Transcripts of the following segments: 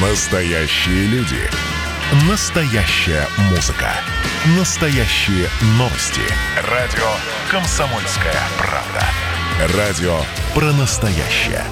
Настоящие люди. Настоящая музыка. Настоящие новости. Радио «Комсомольская правда». Радио про настоящее.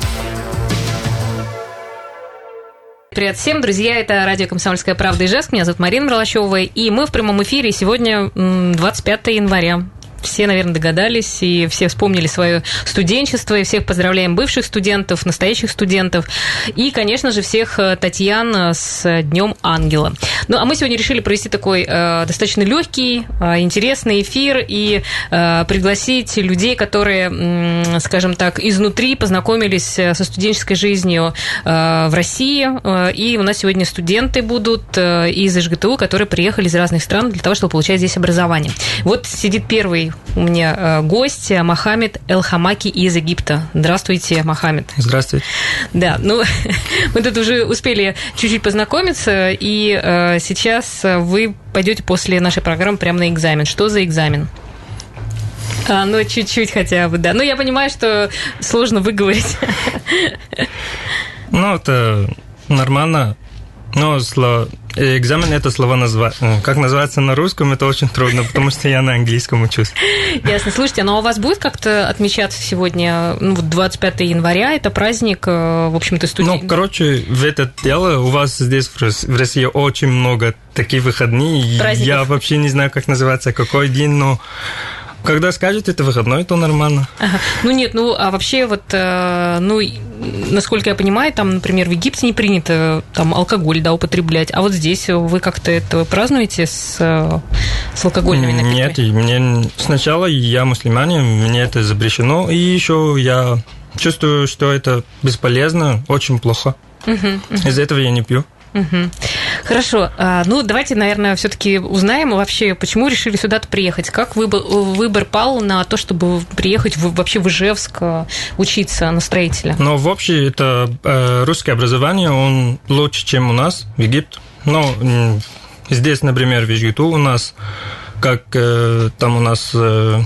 Привет всем, друзья, это радио «Комсомольская правда» и Жест. Меня зовут Марина Мерлачева, и мы в прямом эфире сегодня 25 января все, наверное, догадались, и все вспомнили свое студенчество, и всех поздравляем бывших студентов, настоящих студентов, и, конечно же, всех э, Татьян э, с Днем Ангела. Ну, а мы сегодня решили провести такой э, достаточно легкий, э, интересный эфир и э, пригласить людей, которые, э, скажем так, изнутри познакомились э, со студенческой жизнью э, в России, и у нас сегодня студенты будут э, из ИЖГТУ, которые приехали из разных стран для того, чтобы получать здесь образование. Вот сидит первый у меня э, гость Мохаммед Элхамаки из Египта. Здравствуйте, Мохаммед. Здравствуйте. Да, ну, мы тут уже успели чуть-чуть познакомиться, и э, сейчас вы пойдете после нашей программы прямо на экзамен. Что за экзамен? А, ну, чуть-чуть хотя бы, да. Ну, я понимаю, что сложно выговорить. Ну, это нормально. Но слово, экзамен это слово назва... как называется на русском, это очень трудно, потому что я на английском учусь. Ясно. Слушайте, но у вас будет как-то отмечаться сегодня, ну, 25 января, это праздник, в общем-то, студентов? Ну, короче, в это дело у вас здесь в России очень много таких выходных. Праздников. Я вообще не знаю, как называется, какой день, но когда скажете, это выходной, то нормально. Ага. Ну нет, ну а вообще вот, э, ну, насколько я понимаю, там, например, в Египте не принято там алкоголь, да, употреблять, а вот здесь вы как-то это празднуете с, с алкогольными напитками? Нет, мне сначала я мусульманин, мне это запрещено, и еще я чувствую, что это бесполезно, очень плохо. Угу, угу. Из-за этого я не пью. Хорошо. А, ну, давайте, наверное, все-таки узнаем вообще, почему решили сюда приехать. Как выбор, выбор пал на то, чтобы приехать в, вообще в Ижевск а, учиться на строителя? Ну, в общем, это э, русское образование, он лучше, чем у нас в Египте. Ну, здесь, например, в Ижгиту у нас, как э, там у нас э,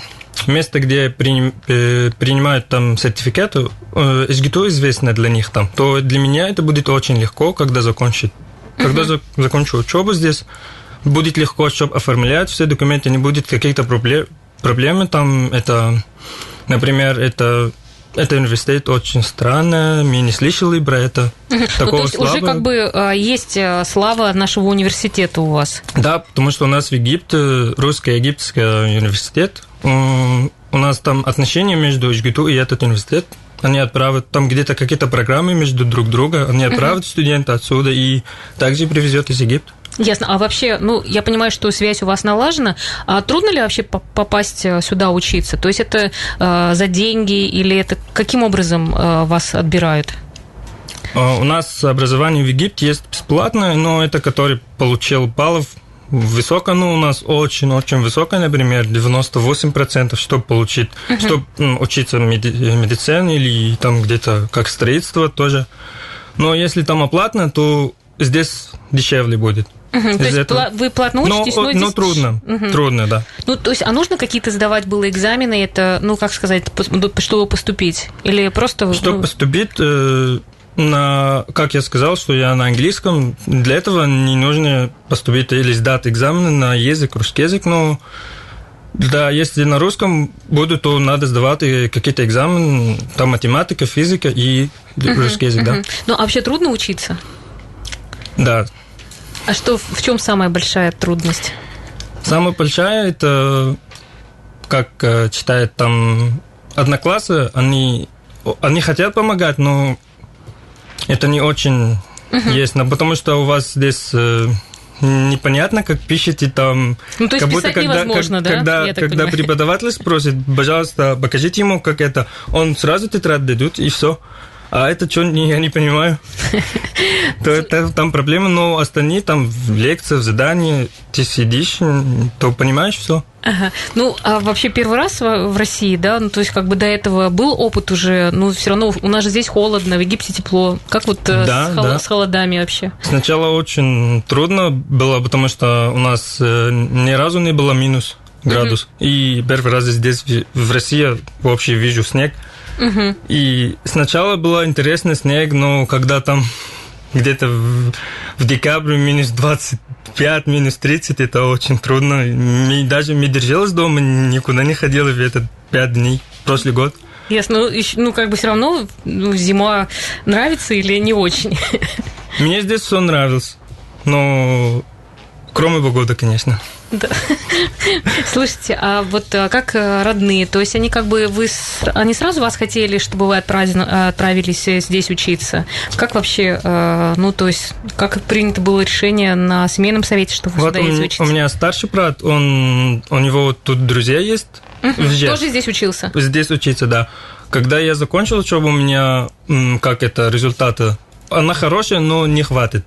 место, где приним, э, принимают там сертификаты, э, СГТУ известно для них там, то для меня это будет очень легко, когда закончить. Когда uh-huh. за, закончу учебу здесь, будет легко, чтобы оформлять все документы, не будет каких-то проблем, проблемы там. Это, например, это это университет очень странно, мы не слышали про это. Такого ну, то есть слабо. уже как бы а, есть э, слава нашего университета у вас? Да, потому что у нас в Египте русско-египетский университет, у нас там отношения между ИЖГТУ и этот университет, они отправят там где-то какие-то программы между друг друга, они отправят студента отсюда и также привезет из Египта. Ясно. А вообще, ну, я понимаю, что связь у вас налажена. А трудно ли вообще попасть э, сюда учиться? То есть это э, за деньги или это каким образом э, вас отбирают? А, у нас образование в Египте есть бесплатное, но это который получил баллов Высокая, ну, у нас очень-очень высокая, например, 98%, чтобы получить, uh-huh. чтобы учиться меди- медицине или там где-то как строительство тоже. Но если там оплатно, то здесь дешевле будет. Угу, то есть этого... вы платно учитесь, но, но, здесь... но трудно, угу. трудно, да. Ну, то есть, а нужно какие-то сдавать было экзамены, это, ну, как сказать, чтобы поступить? Или просто... Чтобы ну... поступить, э, на, как я сказал, что я на английском, для этого не нужно поступить или сдать экзамены на язык, русский язык, но да, если на русском буду, то надо сдавать какие-то экзамены, там математика, физика и uh-huh, русский язык, uh-huh. да. Ну, а вообще трудно учиться? Да. А что, в чем самая большая трудность? Самая большая, это, как э, читают там одноклассы, они, они хотят помогать, но это не очень uh-huh. есть, но потому что у вас здесь э, непонятно, как пишете там. Ну, то есть как будто когда, как, да? когда, когда преподаватель спросит, пожалуйста, покажите ему, как это, он сразу тетрадь дадут и все. А это что, я не понимаю. То это там проблема, но остальные там в лекциях, в задании, ты сидишь, то понимаешь все. Ага. Ну, а вообще первый раз в России, да, ну, то есть как бы до этого был опыт уже, ну, все равно у нас же здесь холодно, в Египте тепло. Как вот э, да, с, хол- да. с холодами вообще? Сначала очень трудно было, потому что у нас э, ни разу не было минус градус. Mm-hmm. И первый раз здесь, в России, вообще вижу снег. Угу. И сначала было интересно снег, но когда там где-то в, в декабре минус 25, минус 30, это очень трудно. Мы даже не держалась дома, никуда не ходила в этот пять дней, прошлый год. Ясно. Ну, ну, как бы все равно ну, зима нравится или не очень? Мне здесь все нравилось. Но кроме погоды, конечно. Да. Слушайте, а вот а как э, родные, то есть они как бы вы, они сразу вас хотели, чтобы вы отправились здесь учиться? Как вообще, э, ну то есть, как принято было решение на семейном совете, что вы вот сюда едете учиться? У меня старший брат, он, у него тут друзья есть. Угу. Тоже здесь учился? Здесь учиться, да. Когда я закончил учебу, у меня, как это, результаты, она хорошая, но не хватит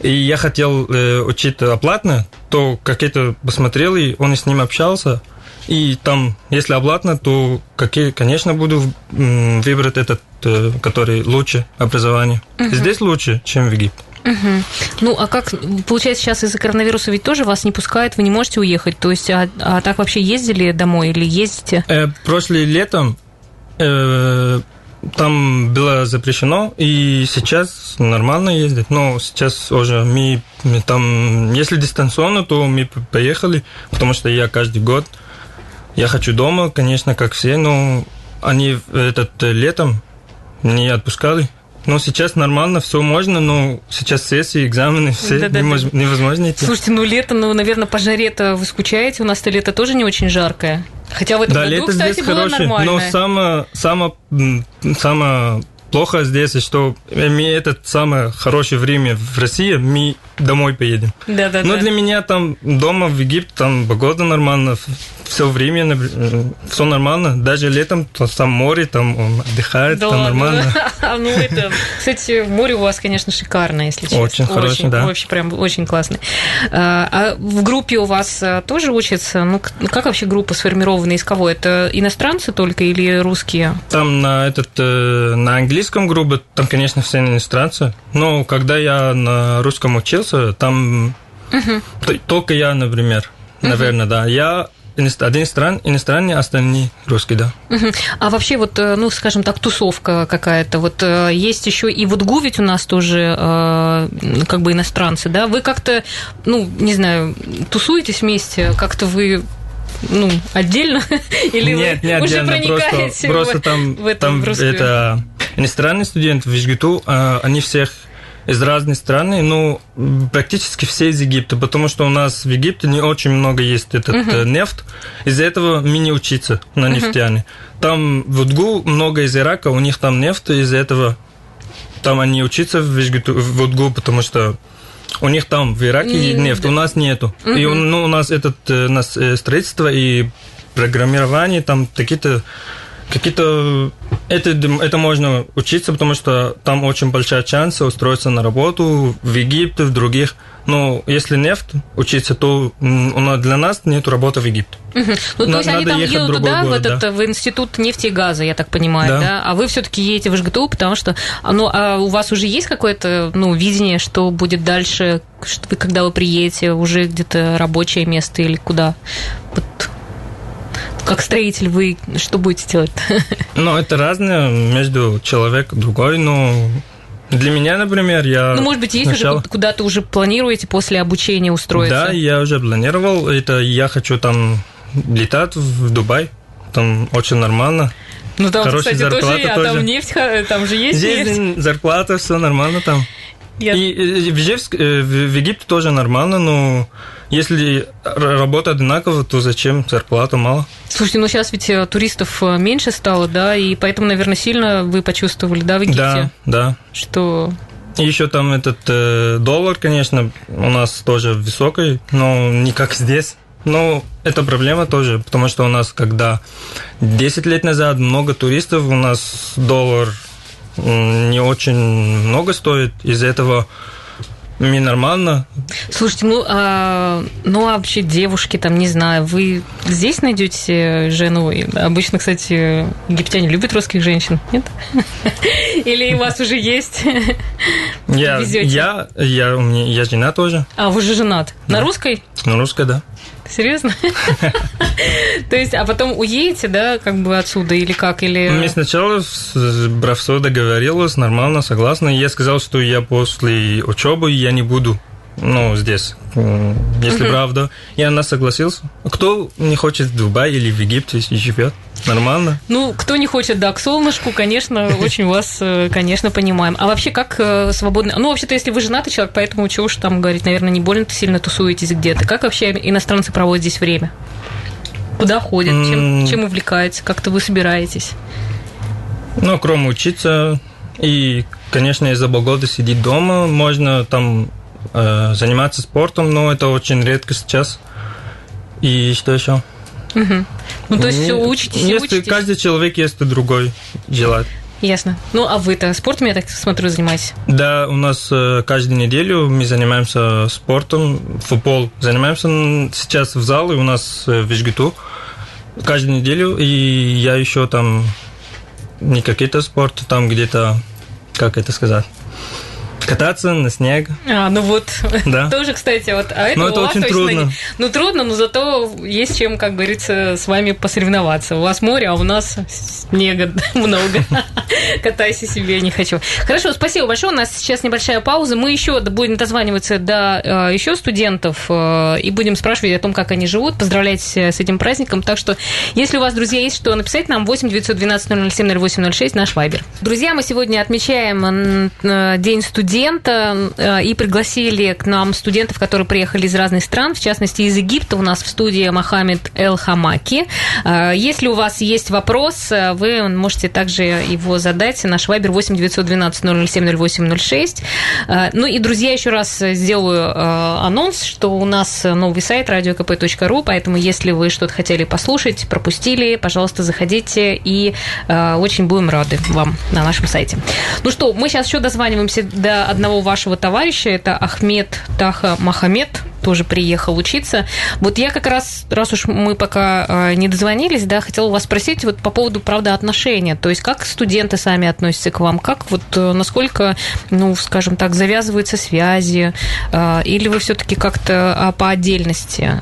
и я хотел э, учить оплатно, то как это посмотрел, и он с ним общался, и там, если оплатно, то, какие, конечно, буду выбрать этот, э, который лучше образование. Угу. Здесь лучше, чем в Египте. Угу. Ну, а как, получается, сейчас из-за коронавируса ведь тоже вас не пускают, вы не можете уехать? То есть, а, а так вообще ездили домой или ездите? Э, прошлым летом э, там было запрещено, и сейчас нормально ездить. Но сейчас уже мы, мы там, если дистанционно, то мы поехали, потому что я каждый год, я хочу дома, конечно, как все, но они этот э, летом не отпускали. Но сейчас нормально, все можно, но сейчас сессии, экзамены, все да, да, невозможно идти. Слушайте, ну лето, ну, наверное, по жаре-то вы скучаете, у нас-то лето тоже не очень жаркое. Хотя в этом да, году, лето кстати, здесь было хорошее, нормально. но самое, самое, самое плохо здесь, что мы это самое хорошее время в России, мы домой поедем. Да, да, Но да. для меня там дома в Египте, там погода нормально, все время все нормально. Даже летом то там море, там он отдыхает, да там ладно. нормально. Ну это, кстати, море у вас, конечно, шикарное, если честно. Очень хорошее, да. Вообще прям очень классно. А, а в группе у вас а, тоже учатся? Ну как вообще группа сформирована из кого? Это иностранцы только или русские? Там на этот э, на английском группе, там, конечно, все иностранцы. Но когда я на русском учился, там угу. только я, например, наверное, да. Я один стран, иностранный, остальные русские, да. А вообще вот, э, ну, скажем так, тусовка какая-то, вот э, есть еще и вот ГУ ведь у нас тоже э, как бы иностранцы, да? Вы как-то, ну, не знаю, тусуетесь вместе, как-то вы ну, отдельно? Или нет, вы не уже отдельно, проникаете просто, просто там, в этом там это иностранные студенты в ИЖГТУ, они всех из разных стран, ну, практически все из Египта, потому что у нас в Египте не очень много есть этот uh-huh. нефть, из-за этого мы не учиться на нефтяне. Там в Удгу много из Ирака, у них там нефть, из-за этого там они учатся в, Удгу, потому что у них там в Ираке не, нефть, да. у нас нету. Uh-huh. И ну, у нас этот у э, нас э, строительство и программирование, там какие-то какие-то это, это можно учиться, потому что там очень большая шанс устроиться на работу в Египте, в других. Но если нефть учиться, то для нас нет работы в Египте. Угу. Ну, то есть они там едут туда, город, в, этот, да. в институт нефти и газа, я так понимаю, да? да? А вы все-таки едете в ЖГТУ, потому что ну, а у вас уже есть какое-то ну, видение, что будет дальше, что вы, когда вы приедете, уже где-то рабочее место или куда? Вот как строитель вы что будете делать? Ну, это разное между человеком и другой, но для меня, например, я... Ну, может быть, есть сначала... уже куда-то уже планируете после обучения устроиться? Да, я уже планировал. Это я хочу там летать в Дубай. Там очень нормально. Ну, там, Хорошая кстати, зарплата тоже, тоже. А там нефть, там же есть Здесь нефть. зарплата, все нормально там. Я... И в, Ижевск, э, в Египте тоже нормально, но если работа одинакова, то зачем зарплата мало? Слушайте, ну сейчас ведь э, туристов э, меньше стало, да, и поэтому, наверное, сильно вы почувствовали, да, в Египте? Да, да. Что еще там этот э, доллар, конечно, у нас тоже высокий, но не как здесь. Но это проблема тоже, потому что у нас, когда 10 лет назад много туристов, у нас доллар не очень много стоит. Из-за этого мне нормально. Слушайте, ну а, ну а вообще девушки там, не знаю, вы здесь найдете жену? Обычно, кстати, египтяне любят русских женщин, нет? Или у вас уже есть? Я, я, я, меня, я жена тоже. А, вы же женат. На русской? На русской, да. Серьезно? То есть, а потом уедете, да, как бы отсюда или как? Или... Мы сначала с Бравсо договорились, нормально, согласна. Я сказал, что я после учебы я не буду ну, здесь, если uh-huh. правда. И она согласилась. Кто не хочет в Дубае или в Египте живет? Нормально? Ну, кто не хочет, да, к солнышку, конечно, очень вас, э, конечно, понимаем. А вообще, как э, свободно... Ну, вообще-то, если вы женатый человек, поэтому чего уж там говорить, наверное, не больно-то сильно тусуетесь где-то. Как вообще иностранцы проводят здесь время? Куда ходят? Чем, чем увлекаются? Как-то вы собираетесь? Ну, кроме учиться и, конечно, из-за погоды сидеть дома, можно там заниматься спортом, но это очень редко сейчас. И что еще? Угу. Ну, то есть все учитесь и Если учитесь. каждый человек есть другой желает. Ясно. Ну, а вы-то спортом, я так смотрю, занимаетесь? Да, у нас э, каждую неделю мы занимаемся спортом, футбол. Занимаемся сейчас в зале у нас э, в Ижгиту каждую неделю, и я еще там не какие-то спорты, там где-то, как это сказать, Кататься на снег. А, ну вот. Да. Тоже, кстати, вот. А это но это очень трудно. Не... Ну, трудно, но зато есть чем, как говорится, с вами посоревноваться. У вас море, а у нас снега много. Катайся себе, не хочу. Хорошо, спасибо большое. У нас сейчас небольшая пауза. Мы еще будем дозваниваться до э, еще студентов э, и будем спрашивать о том, как они живут, поздравлять с этим праздником. Так что, если у вас, друзья, есть что написать, нам 8 912 007 0806 наш вайбер. Друзья, мы сегодня отмечаем э, День студента студента э, и пригласили к нам студентов, которые приехали из разных стран, в частности, из Египта. У нас в студии Мохаммед Эл Хамаки. Э, если у вас есть вопрос, э, вы можете также его задать. Наш вайбер 8 912 007 0806. Ну и, друзья, еще раз сделаю анонс, что у нас новый сайт radiokp.ru, поэтому если вы что-то хотели послушать, пропустили, пожалуйста, заходите и очень будем рады вам на нашем сайте. Ну что, мы сейчас еще дозваниваемся до одного вашего товарища, это Ахмед Таха Махамед, тоже приехал учиться. Вот я как раз, раз уж мы пока а, не дозвонились, да, хотела вас спросить вот по поводу, правда, отношения. То есть как студенты сами относятся к вам? Как вот, э, насколько, ну, скажем так, завязываются связи? А, или вы все-таки как-то а, по отдельности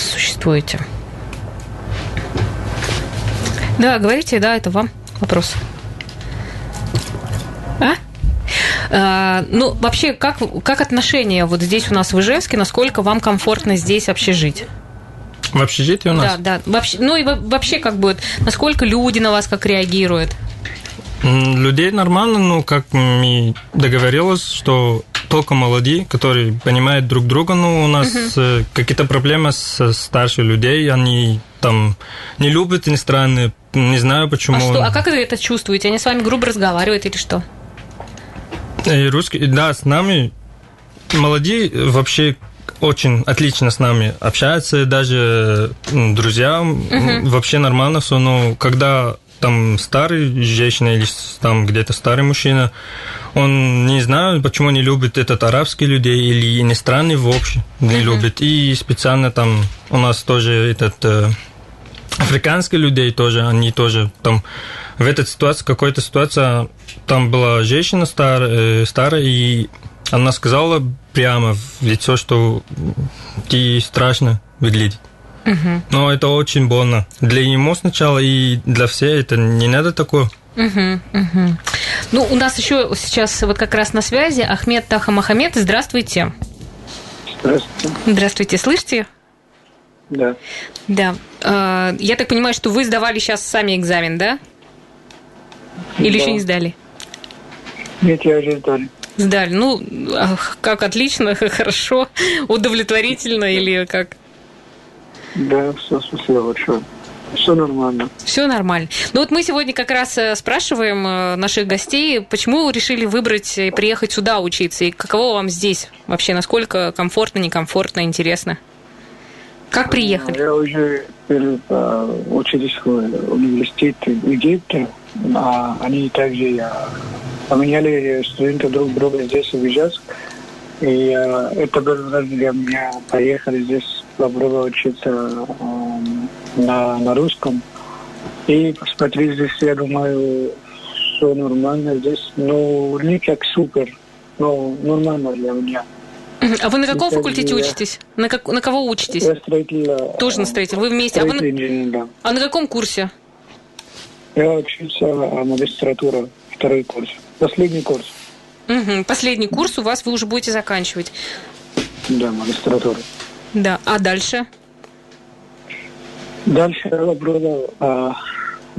существуете? Да, говорите, да, это вам вопрос. А? А, ну, вообще, как, как отношения вот здесь у нас в Ижевске, насколько вам комфортно здесь вообще жить? В общежитии у нас? Да, да. Вообще, ну и вообще, как бы, насколько люди на вас как реагируют? Людей нормально, но как мы договорились, что только молодые, которые понимают друг друга, но у нас uh какие-то проблемы с старшими людей, они там не любят иностранные, не знаю почему. А, что, а как вы это чувствуете? Они с вами грубо разговаривают или что? Русские, да, с нами молодые вообще очень отлично с нами общаются, даже друзья, угу. вообще нормально все, но когда там старый женщина или там где-то старый мужчина, он не знаю, почему не любит этот арабский людей или иностранный вообще не uh любит. И специально там у нас тоже этот э, африканские людей тоже, они тоже там в этой ситуации, какой-то ситуация, там была женщина старая, э, старая, и она сказала прямо в лицо, что ты страшно выглядит. Угу. Но это очень больно. Для него сначала и для всех это не надо такое. Угу, угу. Ну, у нас еще сейчас вот как раз на связи Ахмед Таха Махамед. Здравствуйте. Здравствуйте. Здравствуйте, слышите? Да. Да. А, я так понимаю, что вы сдавали сейчас сами экзамен, да? Или да. еще не сдали? Нет, я уже сдали. Сдали. Ну, как отлично, хорошо, удовлетворительно или как? Да, все, спасибо большое. Все нормально. Все нормально. Ну вот мы сегодня как раз э, спрашиваем э, наших гостей, почему вы решили выбрать и приехать сюда учиться, и каково вам здесь вообще, насколько комфортно, некомфортно, интересно? Как приехали? Я уже учились в университете в Египте, а они также поменяли студенты друг друга здесь в Ижевск. И э, это был раз для меня поехали здесь попробовать учиться э, на, на русском. И посмотреть здесь, я думаю, все нормально здесь. Но не как супер, но нормально для меня. А вы на каком факультете я- учитесь? На, как, на кого учитесь? Я строитель... э, Тоже на строитель. Вы вместе. А, вы на- да. а на каком курсе? Я учился а, магистратура, второй курс. Последний курс, Мгм. Последний курс у вас вы уже будете заканчивать. да, магистратура. Да. А дальше? Дальше я пробовал а,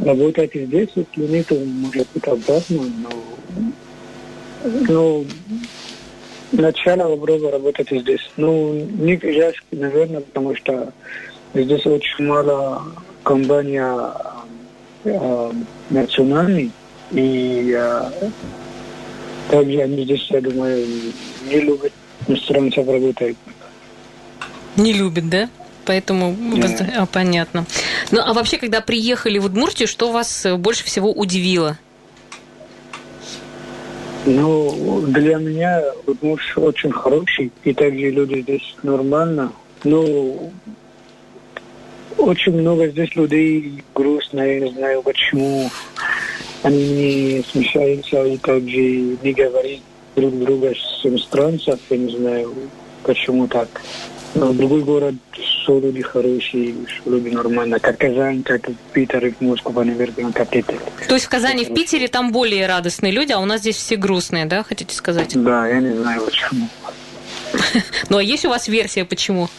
работать здесь, если нет, может быть обратно, но, но начало попробовал работать здесь. Ну, не я, наверное, потому что здесь очень мало компаний а, национальных, и а, также они здесь, я думаю, не любят иностранцев работать. Не любит, да? Поэтому Да. а, понятно. Ну а вообще, когда приехали в Удмуртию, что вас э, больше всего удивило? Ну, для меня муж очень хороший, и также люди здесь нормально. Но очень много здесь людей грустно, я не знаю почему. Они не смущаются и также не говорят друг друга с иностранцев, я не знаю почему так. Но другой город все люди хорошие, все люди нормально, как Казань, как Питер и Москва, наверное, как это. То есть в Казани, в Питере там более радостные люди, а у нас здесь все грустные, да, хотите сказать? Да, я не знаю почему. Ну а есть у вас версия, почему?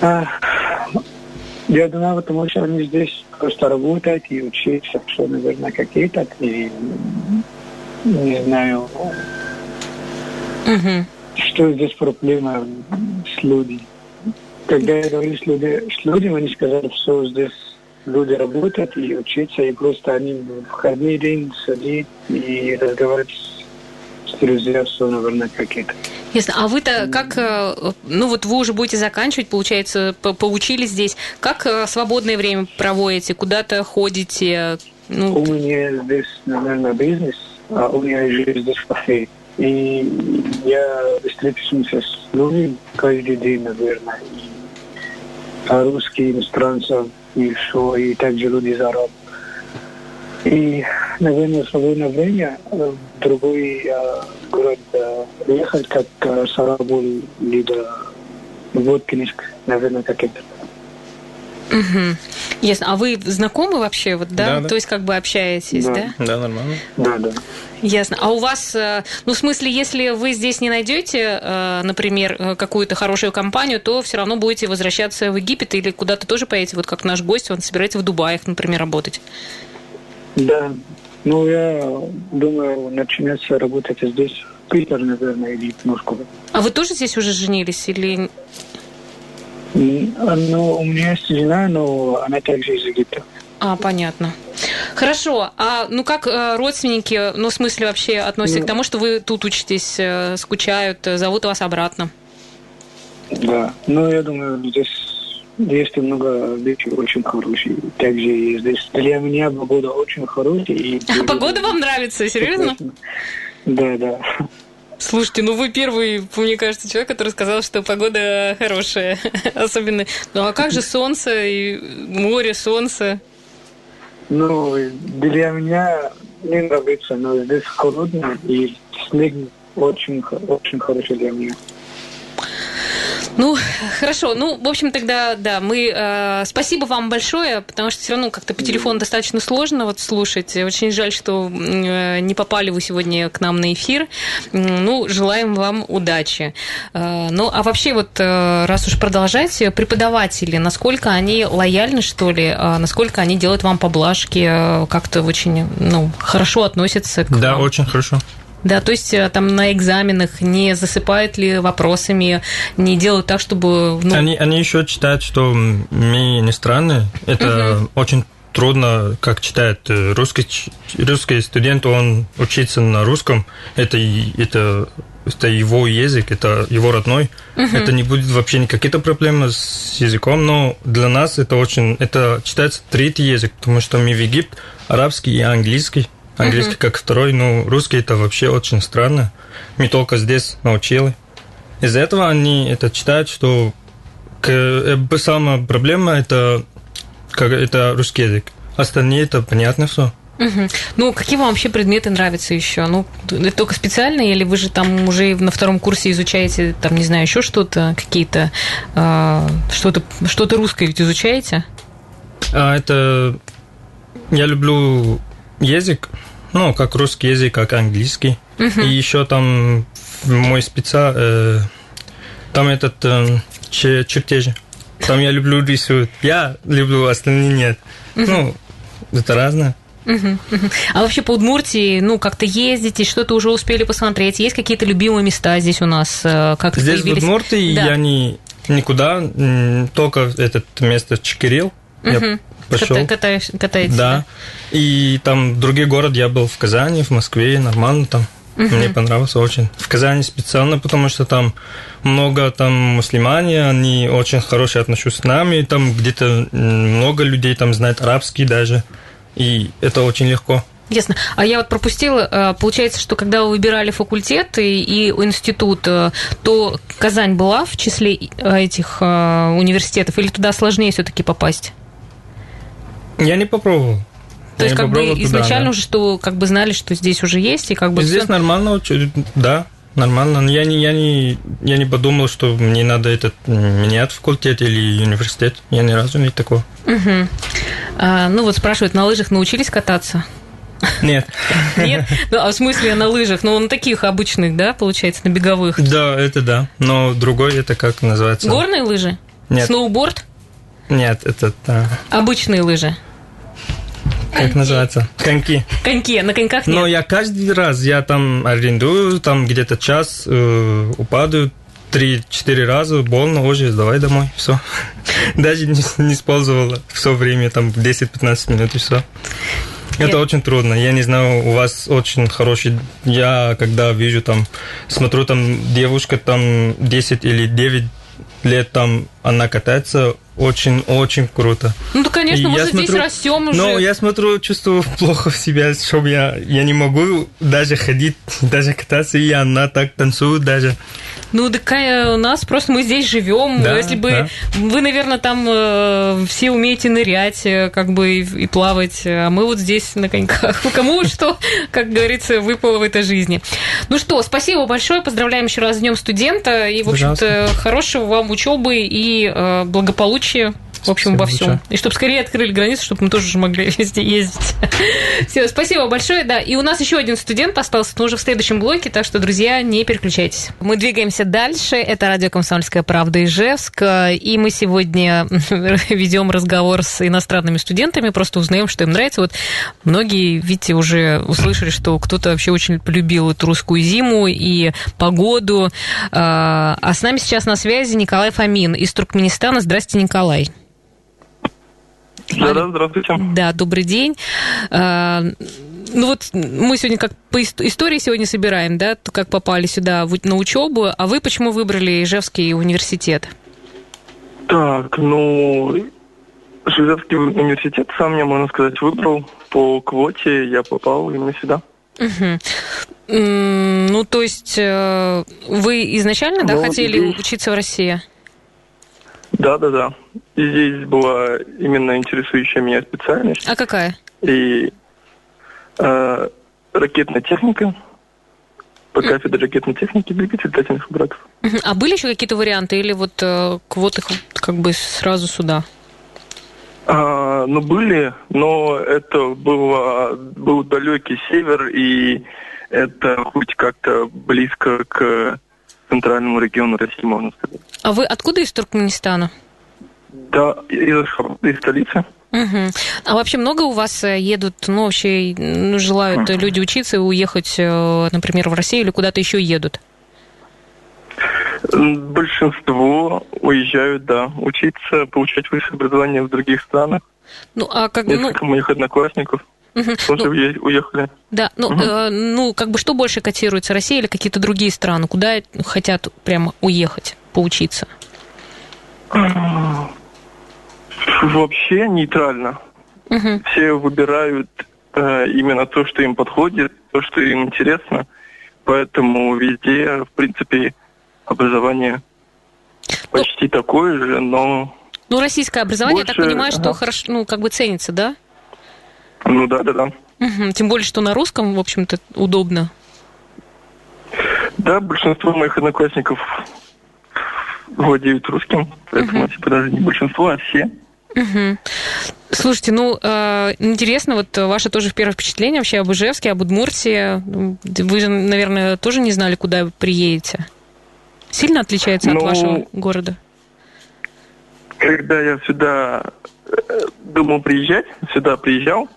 Я думаю, потому что они здесь просто работают и учатся, что, наверное, какие-то, и не знаю, Мгм. что здесь проблема с людьми. Когда я говорю с, люди, с людьми, они сказали, что здесь люди работают и учатся, и просто они в выходный день сидят и разговаривают с, что, наверное, какие-то. Ясно. А вы-то как, э, ну вот вы уже будете заканчивать, получается, по- поучились здесь. Как э, свободное время проводите? Куда-то ходите? У Ну, меня здесь, наверное, бизнес, а у меня живет здесь кафе. И я встречаюсь с людьми каждый день, наверное. И а русские, иностранцы, и все, и также люди из. И, наверное, в свободное время в другой э, город э, ехать, как э, Сарабул, либо Воткинск, наверное, как это. мгм. ясно. А вы знакомы вообще, вот, да? Да, да. То есть как бы общаетесь, да? Да. Да, нормально. Да, да. Ясно. А у вас, э, ну, в смысле, если вы здесь не найдете, э, например, э, какую-то хорошую компанию, то все равно будете возвращаться в Египет или куда-то тоже поедете, вот как наш гость, он собирается в Дубаях, например, работать. Да. Ну, я думаю, начинается работать здесь, Питер, наверное, или в Москву. А вы тоже здесь уже женились или... Ну, у меня есть жена, но она также из Египта. А, понятно. Хорошо. А ну как э, родственники, ну в смысле вообще относятся Ну. к тому, что вы тут учитесь, э, скучают, э, зовут вас обратно? Да. Ну, я думаю, здесь есть много людей очень хорошие. Также здесь для меня погода очень хорошая. И А погода вам нравится, серьезно? Да, да. Слушайте, ну вы первый, мне кажется, человек, который сказал, что погода хорошая. Особенно. Ну а как же солнце и море, солнце? Ну, для меня не нравится, но здесь холодно, и снег очень, очень хороший для меня. Ну, хорошо. Ну, в общем, тогда, да, мы... э, спасибо вам большое, потому что все равно как-то по телефону достаточно сложно вот слушать. Очень жаль, что э, не попали вы сегодня к нам на эфир. Ну, желаем вам удачи. Э, ну, а вообще вот, э, раз уж продолжать, э, преподаватели, насколько они лояльны, что ли? А насколько они делают вам поблажки? э, Как-то очень, ну, хорошо относятся к Да, вам? очень хорошо. Да, то есть э, там на экзаменах не засыпают ли вопросами, не делают так, чтобы... Ну, Они, они еще читают, что мы иностранные. Это очень трудно, как читает э, русский, русский студент, он учится на русском. Это, это, это его язык, это его родной. Это не будет вообще никаких проблем с языком, но для нас это очень... Это читается третий язык, потому что мы в Египте арабский и английский. Английский как второй, но русский это вообще очень странно. Мы только здесь научили. Из-за этого они это читают, что к- э, самая проблема это, как, это русский язык. Остальные это понятно все. Угу. Ну, какие вам вообще предметы нравятся еще? Ну, это только специальные, или вы же там уже на втором курсе изучаете, там, не знаю, еще что-то, какие-то, э, что-то, что-то русское ведь изучаете? А, это... Я люблю язык, ну, как русский язык, как английский. Угу. И еще там мой спеца... Э, там этот э, чертежи. Там я люблю рисовать. Я люблю, остальные нет. Угу. Ну, это разное. А вообще по Удмуртии, ну, как-то ездите, что-то уже успели посмотреть? Есть какие-то любимые места здесь у нас? Э, как здесь появились? в Удмуртии да. я не, никуда, только это место Чекирил. Угу. Я пошел. Катаешь, катаетесь, да. да. И там другие город я был в Казани, в Москве, нормально там. Угу. Мне понравилось очень. В Казани специально, потому что там много там мусульмане, они очень хорошие отношутся с нами, там где-то много людей там знает арабский даже и это очень легко. Ясно. А я вот пропустила, э, получается, что когда вы выбирали факультет и, и институт, э, то Казань была в числе этих э, университетов, или туда сложнее все-таки попасть? Я не попробовал. То есть, как бы изначально да. уже что, как бы знали, что здесь уже есть, и как бы. Здесь нормально, да, нормально. Я не, я не, я не подумал, что мне надо этот менять факультет или университет. Я ни разу не такого. Угу. А, ну вот спрашивают, на лыжах научились кататься? Нет. Нет? Ну, а в смысле на лыжах? Ну, на таких обычных, да, получается, на беговых? Да, это да. Но другой это как называется? Горные лыжи? Нет. Сноуборд? Нет, это... Да. Обычные лыжи? Как называется? Коньки. Коньки, на коньках нет. Но я каждый раз, я там арендую, там где-то час э, упадаю, три-четыре раза, больно, уже давай домой, все. Даже не, не использовала все время, там 10-15 минут и все. Это Нет. очень трудно. Я не знаю, у вас очень хороший... Я когда вижу там, смотрю там девушка там 10 или 9 лет там она катается, очень-очень круто. Ну да, конечно, и мы же смотрю, здесь растем уже. Ну, я смотрю, чувствую плохо в себя, чтобы я, я не могу даже ходить, даже кататься, и она так танцует даже. Ну, такая у нас просто мы здесь живем. Да, Если бы да. вы, наверное, там э, все умеете нырять, э, как бы и, и плавать, а мы вот здесь на коньках. Кому что, как говорится, выпало в этой жизни. Ну что, спасибо большое, поздравляем еще раз с Днем студента и, в общем-то, хорошего вам учебы и э, благополучия в общем, во всем. И чтобы скорее открыли границы, чтобы мы тоже могли везде ездить. Все, спасибо большое. Да, и у нас еще один студент остался, но уже в следующем блоке, так что, друзья, не переключайтесь. Мы двигаемся дальше. Это радио «Комсомольская правда» Ижевск. И мы сегодня ведем разговор с иностранными студентами, просто узнаем, что им нравится. Вот многие, видите, уже услышали, что кто-то вообще очень полюбил эту русскую зиму и погоду. А, а с нами сейчас на связи Николай Фомин из Туркменистана. Здрасте, Николай. Да, да, здравствуйте. Да, добрый день. А, ну вот мы сегодня как по истории сегодня собираем, да, как попали сюда на учебу, а вы почему выбрали Ижевский университет? Так, ну, Ижевский университет сам мне, можно сказать, выбрал. По квоте я попал именно сюда. Угу. Ну, то есть э, вы изначально, да, ну, хотели здесь... учиться в России? Да, да, да. И здесь была именно интересующая меня специальность. А какая? И э, ракетная техника. По кафедре ракетной техники двигатель летательных аппаратов. А были еще какие-то варианты или вот э, квоты как бы сразу сюда? А, ну, были, но это было, был далекий север, и это хоть как-то близко к центральному региону России, можно сказать. А вы откуда из Туркменистана? Да, из, из столицы. Угу. А вообще много у вас э, едут, ну, вообще ну, желают угу. люди учиться и уехать, э, например, в Россию или куда-то еще едут? Большинство уезжают, да, учиться, получать высшее образование в других странах. Ну, а как... Несколько ну... моих одноклассников угу. тоже ну, уехали. Да, ну, угу. э, ну, как бы что больше котируется, Россия или какие-то другие страны? Куда хотят прямо уехать, поучиться? Вообще нейтрально. Угу. Все выбирают э, именно то, что им подходит, то, что им интересно. Поэтому везде, в принципе, образование ну, почти такое же, но... Ну, российское образование, больше... я так понимаю, что ага. хорошо, ну, как бы ценится, да? Ну да, да, да. Угу. Тем более, что на русском, в общем-то, удобно. Да, большинство моих одноклассников владеют русским, поэтому угу. типа даже не большинство, а все. Угу. Слушайте, ну, э, интересно, вот ваше тоже первое впечатление вообще об Ижевске, об Удмуртии. Вы же, наверное, тоже не знали, куда приедете. Сильно отличается ну, от вашего города? Когда я сюда э, думал приезжать, сюда приезжал,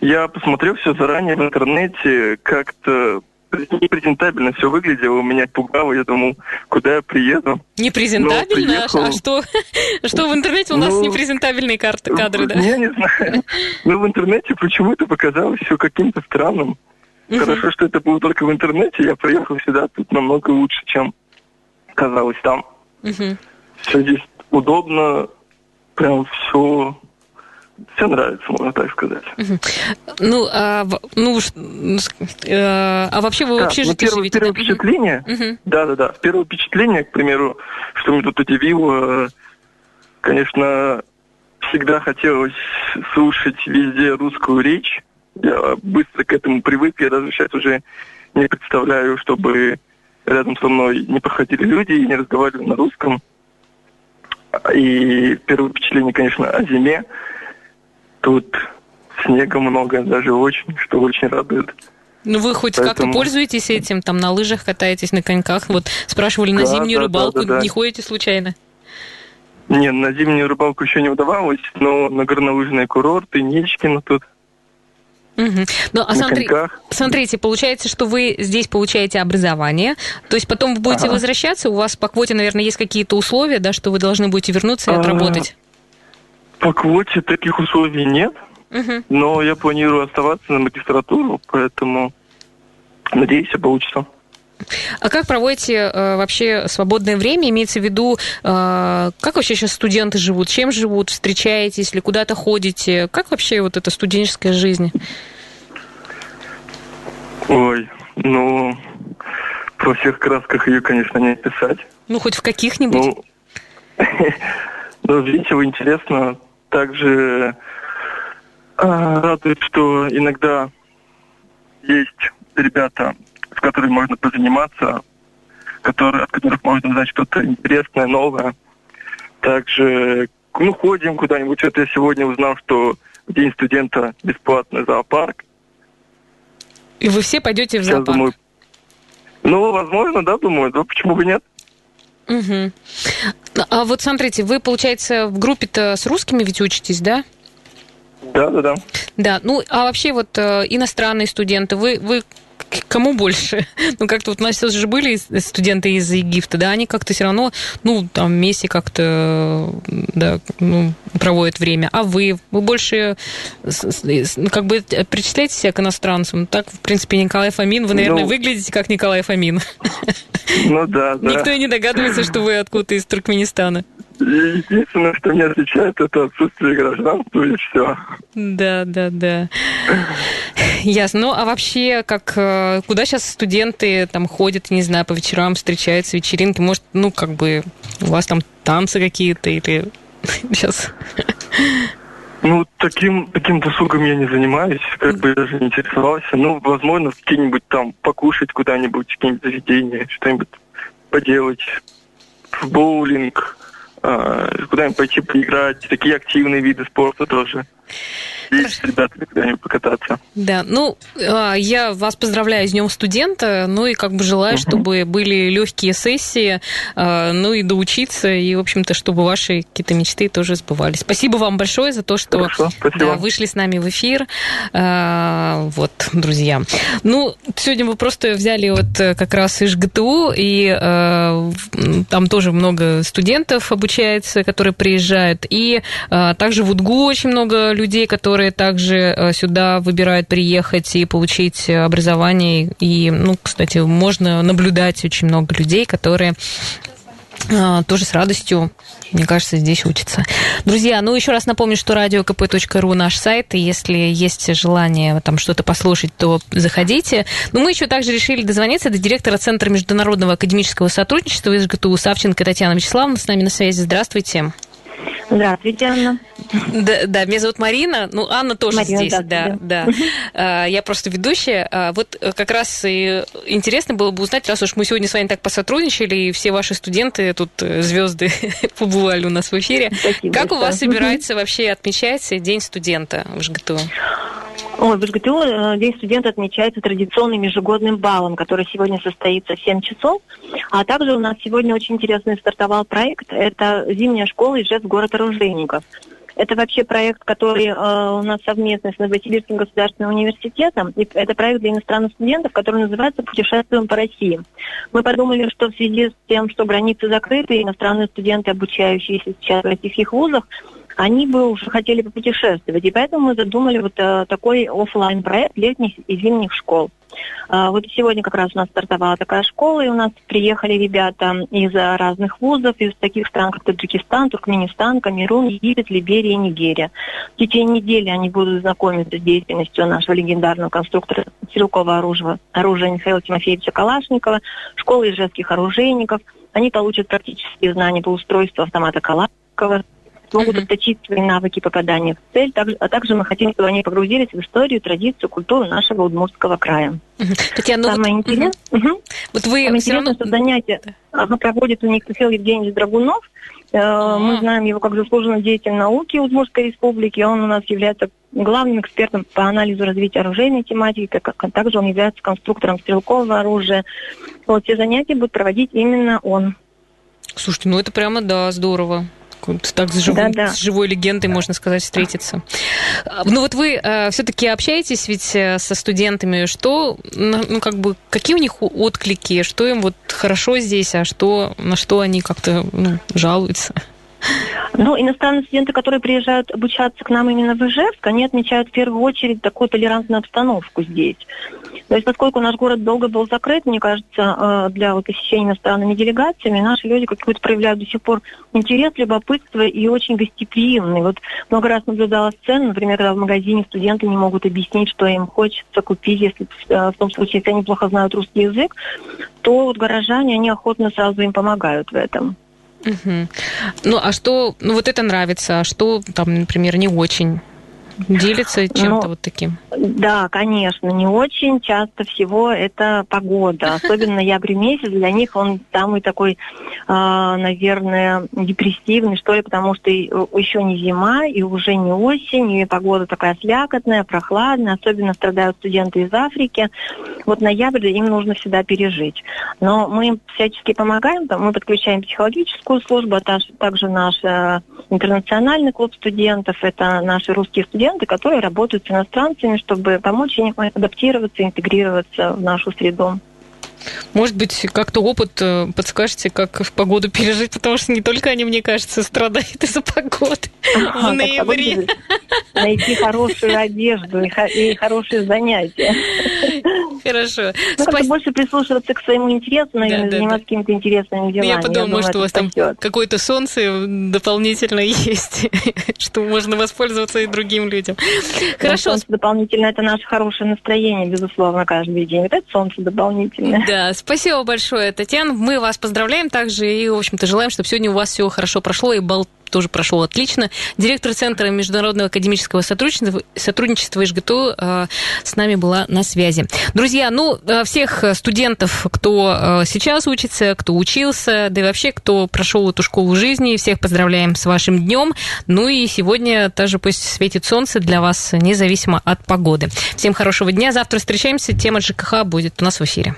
я посмотрел все заранее в интернете, как-то непрезентабельно все выглядело, меня пугало, я думал, куда я приеду. Непрезентабельно? А что? Что в интернете у нас ну, непрезентабельные карты, кадры, да? Я не знаю. Но в интернете почему-то показалось все каким-то странным. Хорошо, что это было только в интернете, я приехал сюда, тут намного лучше, чем казалось там. Все здесь удобно, прям все все нравится, можно так сказать. Ну, а, ну, э, а вообще вы вообще ну, живете? Первое, первое да? впечатление, да-да-да, первое впечатление, к примеру, что меня тут удивило, конечно, всегда хотелось слушать везде русскую речь. Я быстро к этому привык, я даже сейчас уже не представляю, чтобы рядом со мной не проходили люди и не разговаривали на русском. И первое впечатление, конечно, о зиме. Тут снега много, даже очень, что очень радует. Ну, вы хоть Поэтому... как-то пользуетесь этим, там, на лыжах катаетесь, на коньках? Вот спрашивали, на да, зимнюю да, рыбалку да, да, да. не ходите случайно? Не, на зимнюю рыбалку еще не удавалось, но на горнолыжные курорты, Нечкино тут. Угу. Ну, а смотри, смотрите, получается, что вы здесь получаете образование, то есть потом вы будете ага. возвращаться, у вас по квоте, наверное, есть какие-то условия, да, что вы должны будете вернуться и а, отработать? По квоте таких условий нет, угу. но я планирую оставаться на магистратуру, поэтому надеюсь, все получится. А как проводите э, вообще свободное время? Имеется в виду, э, как вообще сейчас студенты живут? Чем живут? Встречаетесь или куда-то ходите? Как вообще вот эта студенческая жизнь? Ой, ну, про всех красках ее, конечно, не описать. Ну, хоть в каких-нибудь? Ну, ну весело, интересно также а, радует, что иногда есть ребята, с которыми можно позаниматься, которые, от которых можно узнать что-то интересное, новое. Также ну, ходим куда-нибудь. Вот я сегодня узнал, что в День студента бесплатный зоопарк. И вы все пойдете в зоопарк? Думаю, ну, возможно, да, думаю. Да, почему бы нет? Угу. А вот смотрите, вы, получается, в группе-то с русскими ведь учитесь, да? Да, да, да. Да, ну а вообще вот э, иностранные студенты, вы, вы кому больше? Ну, как-то вот у нас сейчас же были студенты из Египта, да, они как-то все равно, ну, там, вместе как-то, да, ну, проводят время. А вы? Вы больше, ну, как бы, причисляете себя к иностранцам? Так, в принципе, Николай Фомин, вы, наверное, ну, выглядите как Николай Фомин. Ну, да, да. Никто и не догадывается, что вы откуда-то из Туркменистана. Единственное, что меня отличает, это отсутствие гражданства и все. Да, да, да. Ясно. Ну, а вообще, как э, куда сейчас студенты там ходят, не знаю, по вечерам встречаются, вечеринки? Может, ну, как бы у вас там танцы какие-то или сейчас? Ну, таким, таким досугом я не занимаюсь, как бы даже не интересовался. Ну, возможно, какие-нибудь там покушать куда-нибудь, какие-нибудь заведения, что-нибудь поделать, в боулинг, куда-нибудь пойти поиграть, такие активные виды спорта тоже ребятами куда-нибудь покататься. Да, ну, а, я вас поздравляю с Днем студента, ну и как бы желаю, угу. чтобы были легкие сессии, а, ну и доучиться, и, в общем-то, чтобы ваши какие-то мечты тоже сбывались. Спасибо вам большое за то, что Хорошо, да, вышли с нами в эфир. А, вот, друзья. Ну, сегодня вы просто взяли вот э, как раз из ГТУ, и там тоже много студентов обучается, которые приезжают, и также в УДГУ очень много людей, которые также э, сюда выбирают приехать и получить образование. И, ну, кстати, можно наблюдать очень много людей, которые э, тоже с радостью, мне кажется, здесь учатся. Друзья, ну еще раз напомню, что радиокп.ру наш сайт, и если есть желание там что-то послушать, то заходите. Но мы еще также решили дозвониться до директора Центра международного академического сотрудничества из ГТУ Савченко Татьяна Вячеславовна с нами на связи. Здравствуйте. Здравствуйте, Анна. Да, да, меня зовут Марина. Ну, Анна тоже Марина, здесь, да, да. да. Я просто ведущая. А, вот как раз и интересно было бы узнать, раз уж мы сегодня с вами так посотрудничали, и все ваши студенты, тут э, звезды побывали у нас в эфире. Спасибо, как у вас собирается вообще отмечается День студента в ЖГТУ? Ой, в СГТУ э, День студента отмечается традиционным ежегодным балом, который сегодня состоится в 7 часов. А также у нас сегодня очень интересный стартовал проект. Это зимняя школа Ижевск город оружейников. Это вообще проект, который э, у нас совместно с Новосибирским государственным университетом. И это проект для иностранных студентов, который называется «Путешествуем по России». Мы подумали, что в связи с тем, что границы закрыты, иностранные студенты, обучающиеся сейчас в российских вузах, они бы уже хотели попутешествовать. И поэтому мы задумали вот э, такой офлайн проект летних и зимних школ. Uh, вот сегодня как раз у нас стартовала такая школа, и у нас приехали ребята из разных вузов, из таких стран, как Таджикистан, Туркменистан, Камерун, Египет, Либерия и Нигерия. В течение недели они будут знакомиться с деятельностью нашего легендарного конструктора стрелкового оружия, оружия Михаила Тимофеевича Калашникова, школы ижевских оружейников. Они получат практические знания по устройству автомата Калашникова, смогут uh-huh. отточить свои навыки попадания в цель, также, а также мы хотим, чтобы они погрузились в историю, традицию, культуру нашего Удмуртского края. Uh-huh. Татьяна, ну Самое вот, интересное, uh-huh. вот вы Самое интересное, равно... что занятие ага, проводит у них Михаил Евгеньевич Драгунов. Uh-huh. Мы знаем его как заслуженный деятель науки Удмуртской республики. Он у нас является главным экспертом по анализу развития оружейной тематики, как, также он является конструктором стрелкового оружия. Вот все занятия будут проводить именно он. Слушайте, ну это прямо, да, здорово так с, живой, да, да. с живой легендой, можно сказать, встретиться. Ну вот вы э, все-таки общаетесь ведь э, со студентами, что, ну, ну как бы, какие у них отклики, что им вот хорошо здесь, а что, на что они как-то ну, жалуются? Ну, иностранные студенты, которые приезжают обучаться к нам именно в Ижевск, они отмечают в первую очередь такую толерантную обстановку здесь. То есть, поскольку наш город долго был закрыт, мне кажется, э, для посещения иностранными делегациями, наши люди какой-то проявляют до сих пор интерес, любопытство и очень гостеприимный. Вот много раз наблюдала сцену, например, когда в магазине студенты не могут объяснить, что им хочется купить, если э, в том случае, если они плохо знают русский язык, то вот горожане, они охотно сразу им помогают в этом. Угу. Ну, а что, ну вот это нравится, а что там, например, не очень? Делится чем-то ну, вот таким? Да, конечно, не очень часто всего это погода. Особенно ноябрь месяц для них он самый такой, а, наверное, депрессивный, что ли, потому что еще не зима, и уже не осень, и погода такая слякотная, прохладная. Особенно страдают студенты из Африки. Вот ноябрь им нужно всегда пережить. Но мы им всячески помогаем, мы подключаем психологическую службу, а также наш э, интернациональный клуб студентов, это наши русские студенты, студенты, которые работают с иностранцами, чтобы помочь им адаптироваться, интегрироваться в нашу среду. Может быть, как-то опыт э, подскажете, как в погоду пережить, потому что не только они, мне кажется, страдают из-за погоды в ноябре. Найти хорошую одежду и хорошие занятия. Хорошо. Ну, как больше прислушиваться к своему интересу, наверное, заниматься какими-то интересными ну, делами. Я подумала, может, у вас там какое-то солнце дополнительно есть, что можно воспользоваться и другим людям. Хорошо. Солнце дополнительно – это наше хорошее настроение, безусловно, каждый день. Вот это солнце дополнительное. Да, спасибо большое, Татьяна. Мы вас поздравляем также и, в общем-то, желаем, чтобы сегодня у вас все хорошо прошло и бал тоже прошел отлично. Директор Центра международного академического сотрудничества, сотрудничества ИЖГТУ э, с нами была на связи. Друзья, ну, э, всех студентов, кто э, сейчас учится, кто учился, да и вообще, кто прошел эту школу жизни, всех поздравляем с вашим днем. Ну и сегодня тоже пусть светит солнце для вас, независимо от погоды. Всем хорошего дня. Завтра встречаемся. Тема ЖКХ будет у нас в эфире.